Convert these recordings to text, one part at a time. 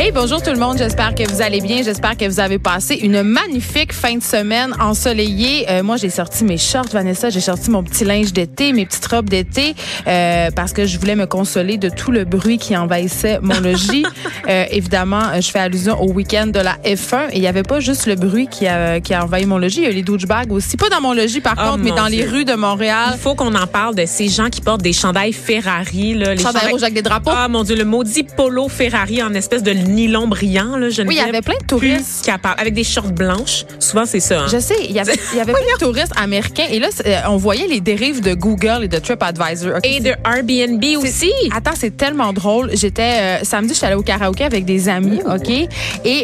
Hey, bonjour tout le monde. J'espère que vous allez bien. J'espère que vous avez passé une magnifique fin de semaine ensoleillée. Euh, moi, j'ai sorti mes shorts, Vanessa. J'ai sorti mon petit linge d'été, mes petites robes d'été, euh, parce que je voulais me consoler de tout le bruit qui envahissait mon logis. euh, évidemment, je fais allusion au week-end de la F1. Et il n'y avait pas juste le bruit qui a, qui a envahi mon logis. Il y a les douchebags aussi. Pas dans mon logis, par Oh, contre, mais dans les rues de Montréal. Il faut qu'on en parle de ces gens qui portent des chandails Ferrari. Là, les Chandail rouge avec des drapeaux. Ah mon Dieu, le maudit polo Ferrari en espèce de nylon brillant. Là, je Oui, il y avait plein de touristes. Capable, avec des shorts blanches. Souvent, c'est ça. hein. Je sais, il y avait, il y avait plein de touristes américains et là, euh, on voyait les dérives de Google et de TripAdvisor. OK, Et de Airbnb aussi. Attends, c'est tellement drôle. J'étais euh, samedi, j'étais allée au karaoké avec des amis, OK? Et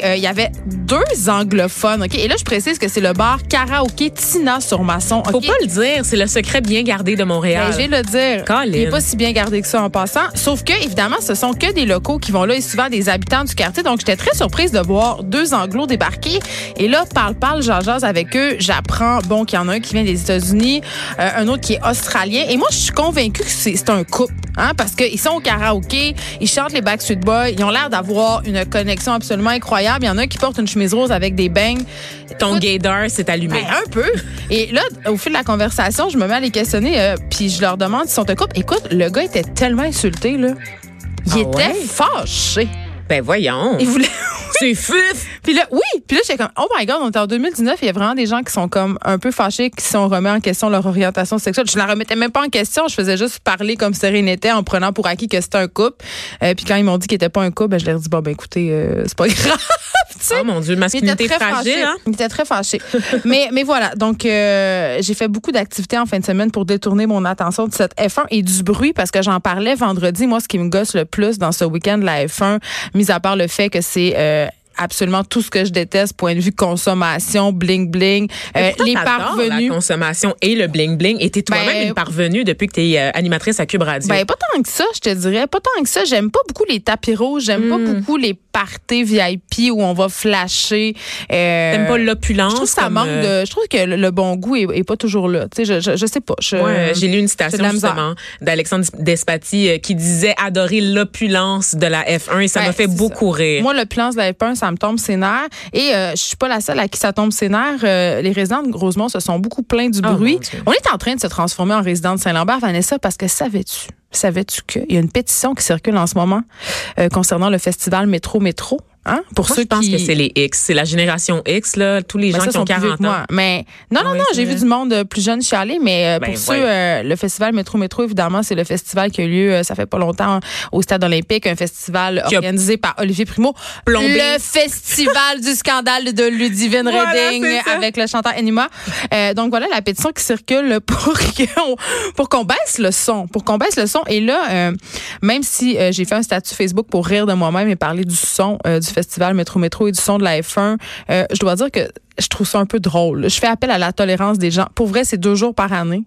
euh, il y avait deux anglophones, OK? Et là, je précise que c'est le bar karaoké Tina sur Masson, OK? Faut pas le dire, c'est le secret bien gardé de Montréal. Ben, je vais le dire. Colin. Il est pas si bien gardé que ça en passant. Sauf que, évidemment, ce sont que des locaux qui vont là et souvent des habitants du quartier. Donc, j'étais très surprise de voir deux anglos débarquer. Et là, parle, parle, jase avec eux. J'apprends, bon, qu'il y en a un qui vient des États-Unis, euh, un autre qui est australien. Et moi, je suis convaincue que c'est un couple, hein, parce qu'ils sont au karaoké, ils chantent les Backstreet Boys, ils ont l'air d'avoir une connexion absolument incroyable. Il y en a un qui porte une chemise rose avec des bangs. Ton gaydar s'est allumé. ben, un peu. Et là, au fil de la conversation, je me mets à les questionner, euh, puis je leur demande s'ils sont un couple. Écoute, le gars était tellement insulté, là. Il Ah était ouais? fâché. Ben voyons. Il voulait. C'est fif. Puis là, oui. Puis là, j'étais comme, oh my God, on est en 2019. Il y a vraiment des gens qui sont comme un peu fâchés, qui sont remis en question leur orientation sexuelle. Je la remettais même pas en question. Je faisais juste parler comme si rien n'était en prenant pour acquis que c'était un couple. Euh, puis quand ils m'ont dit qu'il était pas un couple, ben, je leur ai dit, bon, ben écoutez, euh, c'est pas grave. Sais. Oh mon Dieu, Il était masculinité très fragile. fâché. Hein? Il était très fâché. mais, mais voilà. Donc, euh, j'ai fait beaucoup d'activités en fin de semaine pour détourner mon attention de cette F1 et du bruit parce que j'en parlais vendredi. Moi, ce qui me gosse le plus dans ce week-end de la F1, mis à part le fait que c'est euh, absolument tout ce que je déteste, point de vue consommation, bling bling, euh, les parvenus. La consommation et le bling bling. Et t'es toi-même Ben, une parvenue depuis que t'es euh, animatrice à Cube Radio. Ben, pas tant que ça, je te dirais. Pas tant que ça. J'aime pas beaucoup les tapis rouges. J'aime pas Hmm. beaucoup les parties VIP où on va flasher. Euh, T'aimes pas l'opulence. Je trouve que ça manque euh, de. Je trouve que le, le bon goût est, est pas toujours là. Tu sais, je, je, je sais pas. Euh, j'ai lu une citation justement d'Alexandre Despati euh, qui disait adorer l'opulence de la F1 et ça m'a fait beaucoup rire. Moi, l'opulence de la F1, ça me tombe ses nerfs. Et euh, je suis pas la seule à qui ça tombe ses nerfs. Euh, les résidents de Rosemont se sont beaucoup plaints du Oh, bruit. On est en train de se transformer en résident de Saint-Lambert, Vanessa, parce que savais-tu, savais-tu qu'il y a une pétition qui circule en ce moment euh, concernant le festival Métro Métro? Hein? Pour Moi, ceux je pense qui... que c'est les X, c'est la génération X là, tous les Ben, gens ça, qui ont sont plus vieux 40 que moi. ans. Mais non, non, Ah oui, non, j'ai vu du monde euh, plus jeune chialer, mais euh, Ben, pour ceux, euh, le festival Métro Métro, évidemment, c'est le festival qui a eu lieu, euh, ça fait pas longtemps, au Stade olympique, un festival Qui a organisé par Olivier Primo. plombé. Le festival du scandale de Ludivine Voilà, Redding avec le chanteur Enima. Euh, donc voilà la pétition qui circule pour qu'on pour qu'on baisse le son, pour qu'on baisse le son. Et là, euh, même si euh, j'ai fait un statut Facebook pour rire de moi-même et parler du son euh, du festival Métro Métro et du son de la F1, euh, je dois dire que je trouve ça un peu drôle. Je fais appel à la tolérance des gens. Pour vrai, c'est deux jours par année.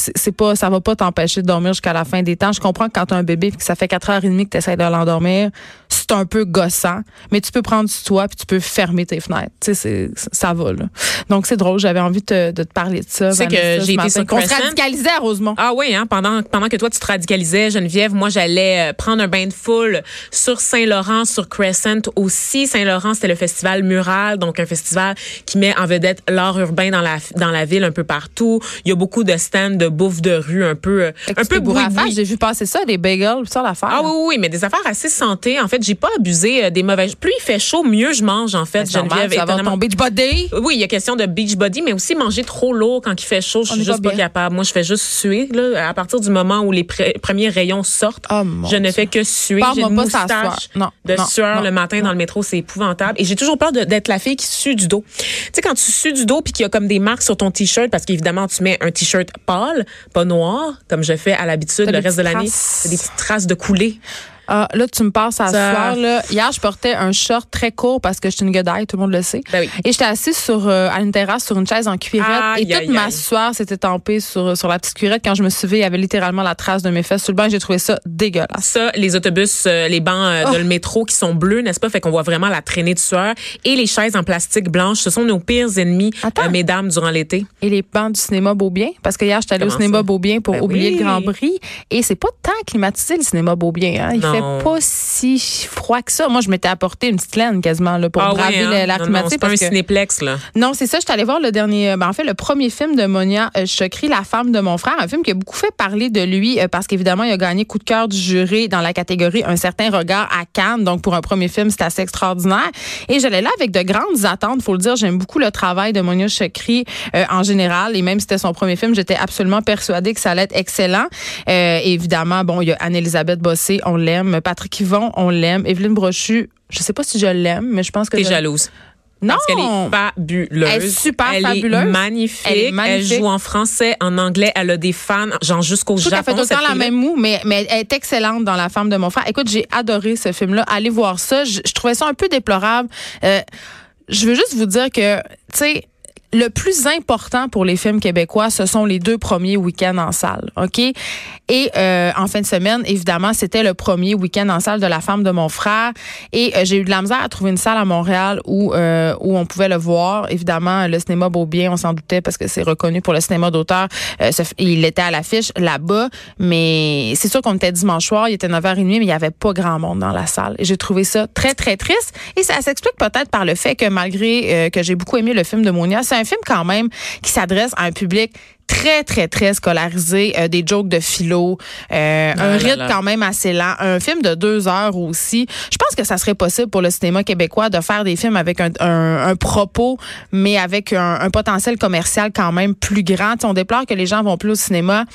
C'est c'est pas, ça va pas t'empêcher de dormir jusqu'à la fin des temps. Je comprends que quand t'as un bébé et que ça fait quatre heures et demie que t'essaies de l'endormir, c'est un peu gossant. Mais tu peux prendre sur toi puis tu peux fermer tes fenêtres. Tu sais, c'est- ça va, là. Donc, c'est drôle. J'avais envie de te, de te parler de ça. Sais que j'ai été sur Qu'on se radicalisait à Rosemont. Ah oui, hein, pendant, pendant que toi, tu te radicalisais, Geneviève, moi, j'allais euh, prendre un bain de foule sur Saint-Laurent, sur Crescent aussi. Saint-Laurent, c'était le festival Mural, donc un festival qui met en vedette l'art urbain dans la, dans la ville un peu partout. Il y a beaucoup de stands de bouffe de rue un peu, euh, un peu. J'ai vu passer ça, des bagels, ça l'affaire. Ah oui, oui, mais des affaires assez santé. En fait, j'ai pas abusé euh, des mauvaises. Plus il fait chaud, mieux je mange, en fait, Ben, Geneviève. ça va tomber du body? Oui, il y a question de beach body, mais aussi manger trop lourd quand il fait chaud. Je suis juste pas capable. Moi, je fais juste suer. Là, à partir du moment où les pre- premiers rayons sortent, Oh, je ne fais que suer. J'ai une moustache. Non, de non, sueur non, le matin dans le métro. C'est épouvantable. Et j'ai toujours peur d'être la fille qui sue du dos. Tu sais, quand tu sues du dos puis qu'il y a comme des marques sur ton T-shirt, parce qu'évidemment, tu mets un T-shirt pâle, pas noir, comme je fais à l'habitude le reste de l'année. C'est des petites traces de coulée. Ah, là, tu me passes à Ça- soir. Là. Hier, je portais un short très court parce que je suis une godaille, tout le monde le sait. Ben oui. Et j'étais assise sur, euh, à une terrasse sur une chaise en cuirette. Aïe, et toute ma sueur s'était tempée sur, sur la petite cuirette. Quand je me suis levée, il y avait littéralement la trace de mes fesses sur le banc. J'ai trouvé ça dégueulasse. Ça, les autobus, euh, les bancs euh, Oh. de le métro qui sont bleus, n'est-ce pas? Fait qu'on voit vraiment la traînée de sueur. Et les chaises en plastique blanche, ce sont nos pires ennemis, mesdames, durant l'été. Et les bancs du cinéma Beaubien? Parce que hier, j'étais allée au cinéma ça? Beaubien pour Ben oublier oui. le Grand Prix. Et c'est pas tant climatisé, le cinéma Beaubien. Hein? Il Non. fait pas si froid que ça. Moi, je m'étais apporté une petite laine quasiment là, pour ah braver ouais, hein? non, climatisé. c'est pas un que- cinéplex, là. Non, c'est ça. Je suis allée voir le dernier, ben, en fait, le premier film de Monia euh, Chokri, La femme de mon frère, un film qui a beaucoup fait parler de lui euh, parce qu'évidemment, il a gagné coup de cœur du jury dans la catégorie Un certain regard à Cannes. Donc, pour un premier film, c'est assez extraordinaire. Et j'allais là avec de grandes attentes. Faut le dire, j'aime beaucoup le travail de Monia Chokri euh, en général. Et même si c'était son premier film, j'étais absolument persuadée que ça allait être excellent. Euh, évidemment, bon, il y a Anne-Elisabeth Bossé, on l'aime. Patrick Yvon, on l'aime. Evelyne Brochu, je sais pas si je l'aime, mais je pense que T'es je- jalouse. Non. Parce qu'elle est fabuleuse. Elle est super Elle fabuleuse. Est magnifique. Elle est magnifique. joue en français, en anglais. Elle a des fans, genre jusqu'au Japon. qu'elle fait tout le temps la même moue, mais, mais elle est excellente dans La femme de mon frère. Écoute, j'ai adoré ce film-là. Allez voir ça. Je, je trouvais ça un peu déplorable. Euh, je veux juste vous dire que, tu sais, le plus important pour les films québécois, ce sont les deux premiers week-ends en salle, OK? Et euh, en fin de semaine, évidemment, c'était le premier week-end en salle de La femme de mon frère. Et euh, j'ai eu de la misère à trouver une salle à Montréal où euh, où on pouvait le voir. Évidemment, le cinéma Beaubien, on s'en doutait parce que c'est reconnu pour le cinéma d'auteur. Euh, il était à l'affiche là-bas, mais c'est sûr qu'on était dimanche soir, il était 9h30, mais il n'y avait pas grand monde dans la salle. Et j'ai trouvé ça très, très triste. Et ça s'explique peut-être par le fait que malgré euh, que j'ai beaucoup aimé le film de Monia, un film quand même qui s'adresse à un public très, très, très scolarisé, euh, des jokes de philo, euh, Ah un rythme là. quand même assez lent, un film de deux heures aussi. Je pense que ça serait possible pour le cinéma québécois de faire des films avec un, un- un propos, mais avec un, un potentiel commercial quand même plus grand. Tu sais, on déplore que les gens vont plus au cinéma.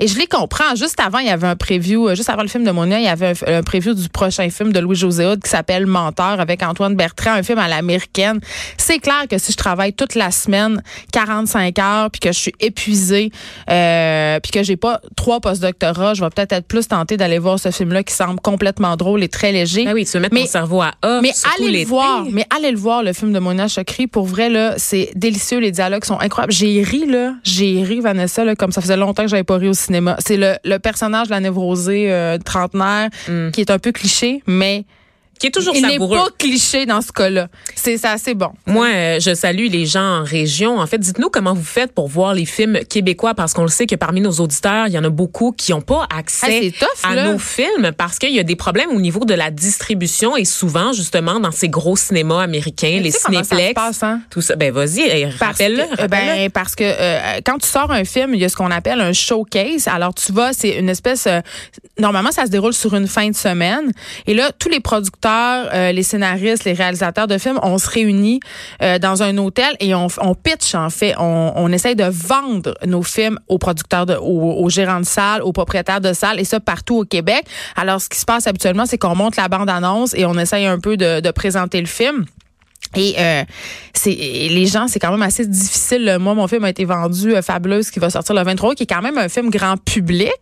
Et je les comprends. Juste avant, il y avait un preview, euh, juste avant le film de Monia, il y avait un, un preview du prochain film de Louis-José Hood qui s'appelle Menteur avec Antoine Bertrand, un film à l'américaine. C'est clair que si je travaille toute la semaine, 45 heures, puis que je suis épuisée, euh, puis que j'ai pas trois postdoctorats, je vais peut-être être plus tentée d'aller voir ce film-là qui semble complètement drôle et très léger. Ben oui, tu veux mettre Mais- ton cerveau à off. Mais allez le voir, mais allez le voir le film de Mona Chokri pour vrai là, c'est délicieux, les dialogues sont incroyables. J'ai ri là, j'ai ri Vanessa là comme ça faisait longtemps que j'avais pas ri au cinéma. C'est le, le personnage de la névrosée euh, trentenaire qui est un peu cliché, mais Qui est toujours il n'est savoureux. pas cliché dans ce cas-là. C'est c'est assez bon. Moi, euh, je salue les gens en région. En fait, dites-nous comment vous faites pour voir les films québécois, parce qu'on le sait que parmi nos auditeurs, il y en a beaucoup qui n'ont pas accès c'est tough, à là. nos films parce qu'il y a des problèmes au niveau de la distribution et souvent, justement, dans ces gros cinémas américains, les ça se cinéplex, passe, hein? tout ça. Ben vas-y, rappelle-le. que, rappelle-le. ben, parce que euh, quand tu sors un film, il y a ce qu'on appelle un showcase. Alors tu vas, c'est une espèce. euh, normalement, ça se déroule sur une fin de semaine. Et là, tous les producteurs, euh, les scénaristes, les réalisateurs de films, on se réunit euh, dans un hôtel et on, on pitch en fait. On, on essaye de vendre nos films aux producteurs, de, aux, gérants de salles, aux propriétaires de salles et ça partout au Québec. Alors ce qui se passe habituellement, c'est qu'on monte la bande annonce et on essaye un peu de, de présenter le film. Et euh, c'est les gens, c'est quand même assez difficile. Moi, mon film a été vendu euh, Fabuleuse qui va sortir le 23, qui est quand même un film grand public.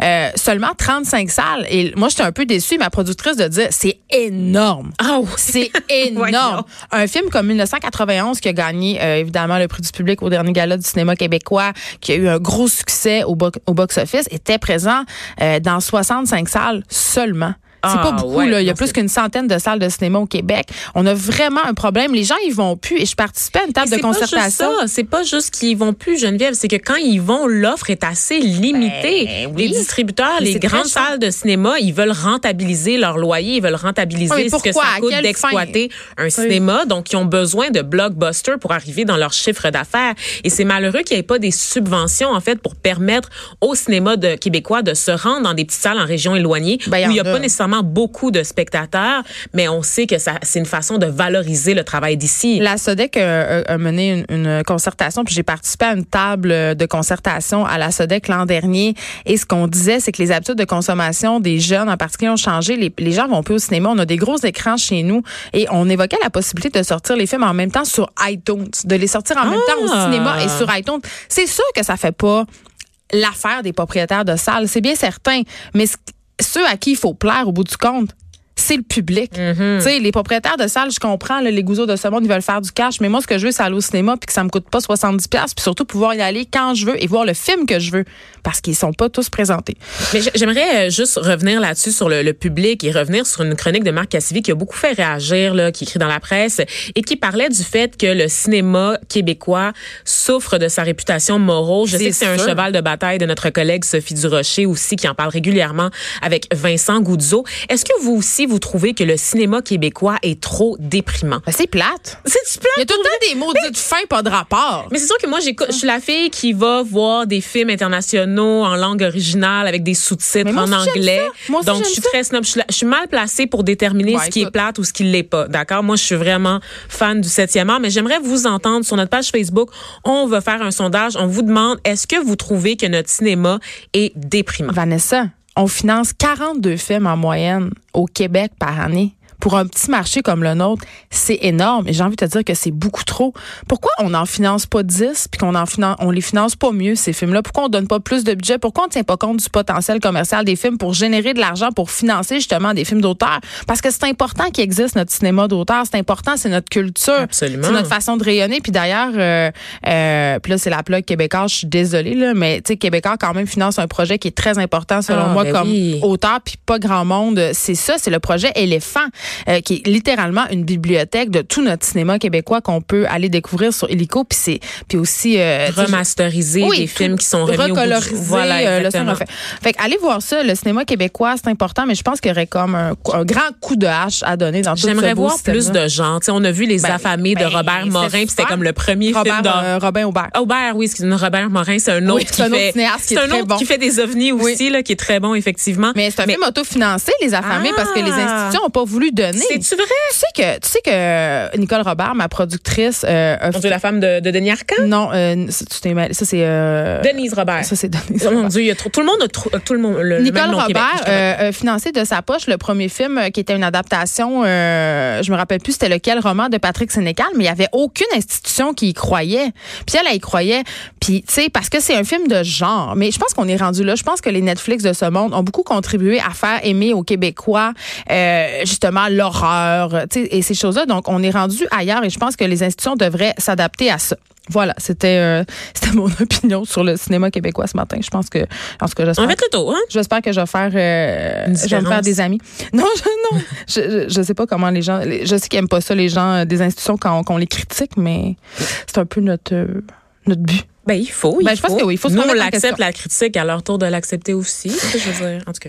Euh, seulement 35 salles. Et moi, j'étais un peu déçue. Ma productrice de dire, c'est énorme. Oui. C'est énorme. un film comme 1991 qui a gagné euh, évidemment le prix du public au dernier gala du cinéma québécois, qui a eu un gros succès au, bo- au box-office, était présent euh, dans 65 salles seulement. C'est Ah, pas beaucoup, ouais, là. Il y a plus qu'une centaine de salles de cinéma au Québec. On a vraiment un problème. Les gens, ils vont plus. Et je participais à une table de concertation. ça. C'est pas juste qu'ils vont plus, Geneviève. C'est que quand ils vont, l'offre est assez limitée. Ben oui. Les distributeurs, Mais les grandes salles de cinéma, ils veulent rentabiliser leur loyer, ils veulent rentabiliser Oui, ce que ça coûte d'exploiter un cinéma. Donc, ils ont besoin de blockbusters pour arriver dans leur chiffre d'affaires. Et c'est malheureux qu'il n'y ait pas des subventions, en fait, pour permettre au cinéma de québécois de se rendre dans des petites salles en région éloignée Ben, où il n'y a. pas nécessairement beaucoup de spectateurs, mais on sait que ça, c'est une façon de valoriser le travail d'ici. La SODEC a, a mené une, une concertation, puis j'ai participé à une table de concertation à la SODEC l'an dernier. Et ce qu'on disait, c'est que les habitudes de consommation des jeunes en particulier ont changé. Les, les gens vont plus au cinéma. On a des gros écrans chez nous. Et on évoquait la possibilité de sortir les films en même temps sur iTunes, de les sortir en même temps au Ah! cinéma et sur iTunes. C'est sûr que ça fait pas l'affaire des propriétaires de salles, c'est bien certain. Mais ce, ceux à qui il faut plaire au bout du compte, c'est le public. Tu sais, les propriétaires de salles, je comprends, là, les gouzeaux de ce monde, ils veulent faire du cash, mais moi, ce que je veux, c'est aller au cinéma puis que ça me coûte pas 70 pièces puis surtout pouvoir y aller quand je veux et voir le film que je veux parce qu'ils sont pas tous présentés. Mais j'aimerais euh, juste revenir là-dessus sur le, le public et revenir sur une chronique de Marc Cassivi qui a beaucoup fait réagir, là, qui écrit dans la presse et qui parlait du fait que le cinéma québécois souffre de sa réputation morale. Je sais que c'est un cheval de bataille de notre collègue Sophie Durocher aussi qui en parle régulièrement avec Vincent Goudzo. Est-ce que vous aussi vous trouvez que le cinéma québécois est trop déprimant? Ben, c'est plate. C'est du Il y a tout le temps des mots de fin, pas de rapport. Mais c'est sûr que moi, j'écoute, je suis la fille qui va voir des films internationaux en langue originale avec des sous-titres Mais moi en anglais. ça. Moi aussi, Donc, je suis très snob. Je suis, mal placée pour déterminer Ouais, ce qui est plate ou ce qui l'est pas. D'accord? Moi, je suis vraiment fan du 7e art, mais j'aimerais vous entendre sur notre page Facebook. On va faire un sondage. On vous demande, est-ce que vous trouvez que notre cinéma est déprimant? Vanessa, on finance 42 films en moyenne au Québec par année. Pour un petit marché comme le nôtre, c'est énorme. Et j'ai envie de te dire que c'est beaucoup trop. Pourquoi on n'en finance pas 10 puis qu'on en finance, on les finance pas mieux, ces films-là? Pourquoi on donne pas plus de budget? Pourquoi on tient pas compte du potentiel commercial des films pour générer de l'argent pour financer justement des films d'auteur? Parce que c'est important qu'il existe notre cinéma d'auteur. C'est important, c'est notre culture. Absolument. C'est notre façon de rayonner. Puis d'ailleurs, euh, euh, puis là, c'est la plug québécois. Je suis désolée, là, mais tu sais, Québécois quand même finance un projet qui est très important selon Ah, moi ben comme oui. auteur, puis pas grand monde. C'est ça, c'est le projet Éléphant, euh, qui est littéralement une bibliothèque de tout notre cinéma québécois qu'on peut aller découvrir sur Illico. Puis c'est, puis aussi euh, Remasteriser oui, des films qui sont remis au bout recoloriser, Voilà, euh, le. Fait que allez voir ça, le cinéma québécois, c'est important, mais je pense qu'il y aurait comme un, un grand coup de hache à donner dans tout J'aimerais voir plus de gens. Tu sais, on a vu Les Ben, Affamés de ben, Robert Morin, puis c'était comme le premier Robert, film d'hor- euh, Robin Aubert. Aubert, oui, excusez Robert Morin, c'est un autre Oui, qui c'est un autre fait, c'est est un autre bon. qui fait des ovnis Oui. aussi, là, qui est très bon, effectivement. Mais c'est un film autofinancé, les affamés, Ah! parce que les institutions n'ont pas voulu C'est-tu vrai? Tu sais que, tu sais que Nicole Robert, ma productrice, euh, a la femme de, de Denis Arcand? non, euh, ça, tu t'es mêlé. ça c'est euh, Denise Robert. ça c'est Denise Oh mon Robert. Dieu, il y a trop, tout le monde a trop, tout le monde, le, le Nicole même nom au Québec, Robert je euh, a financé de sa poche le premier film euh, qui était une adaptation, euh, je me rappelle plus c'était lequel roman de Patrick Sénécal, mais il y avait aucune institution qui y croyait. Puis elle, elle y croyait. Puis tu sais parce que c'est un film de genre, mais je pense qu'on est rendu là. Je pense que les Netflix de ce monde ont beaucoup contribué à faire aimer aux Québécois euh, justement l'horreur, tu sais, et ces choses-là. Donc on est rendu ailleurs et je pense que les institutions devraient s'adapter à ça. Voilà, c'était euh, c'était mon opinion sur le cinéma québécois ce matin. Je pense que en tout cas j'espère va mettre le hein? J'espère que je vais faire, euh, je vais me faire des amis. Non, je, non, je, je, sais pas comment les gens, je sais qu'ils aiment pas ça les gens euh, des institutions quand, quand on les critique, mais c'est un peu notre euh, notre but. Ben, il faut, il Ben, je faut. pense que oui, il faut se Nous, on en l'accepte, la critique, à leur tour de l'accepter aussi. Je veux dire, en tout cas.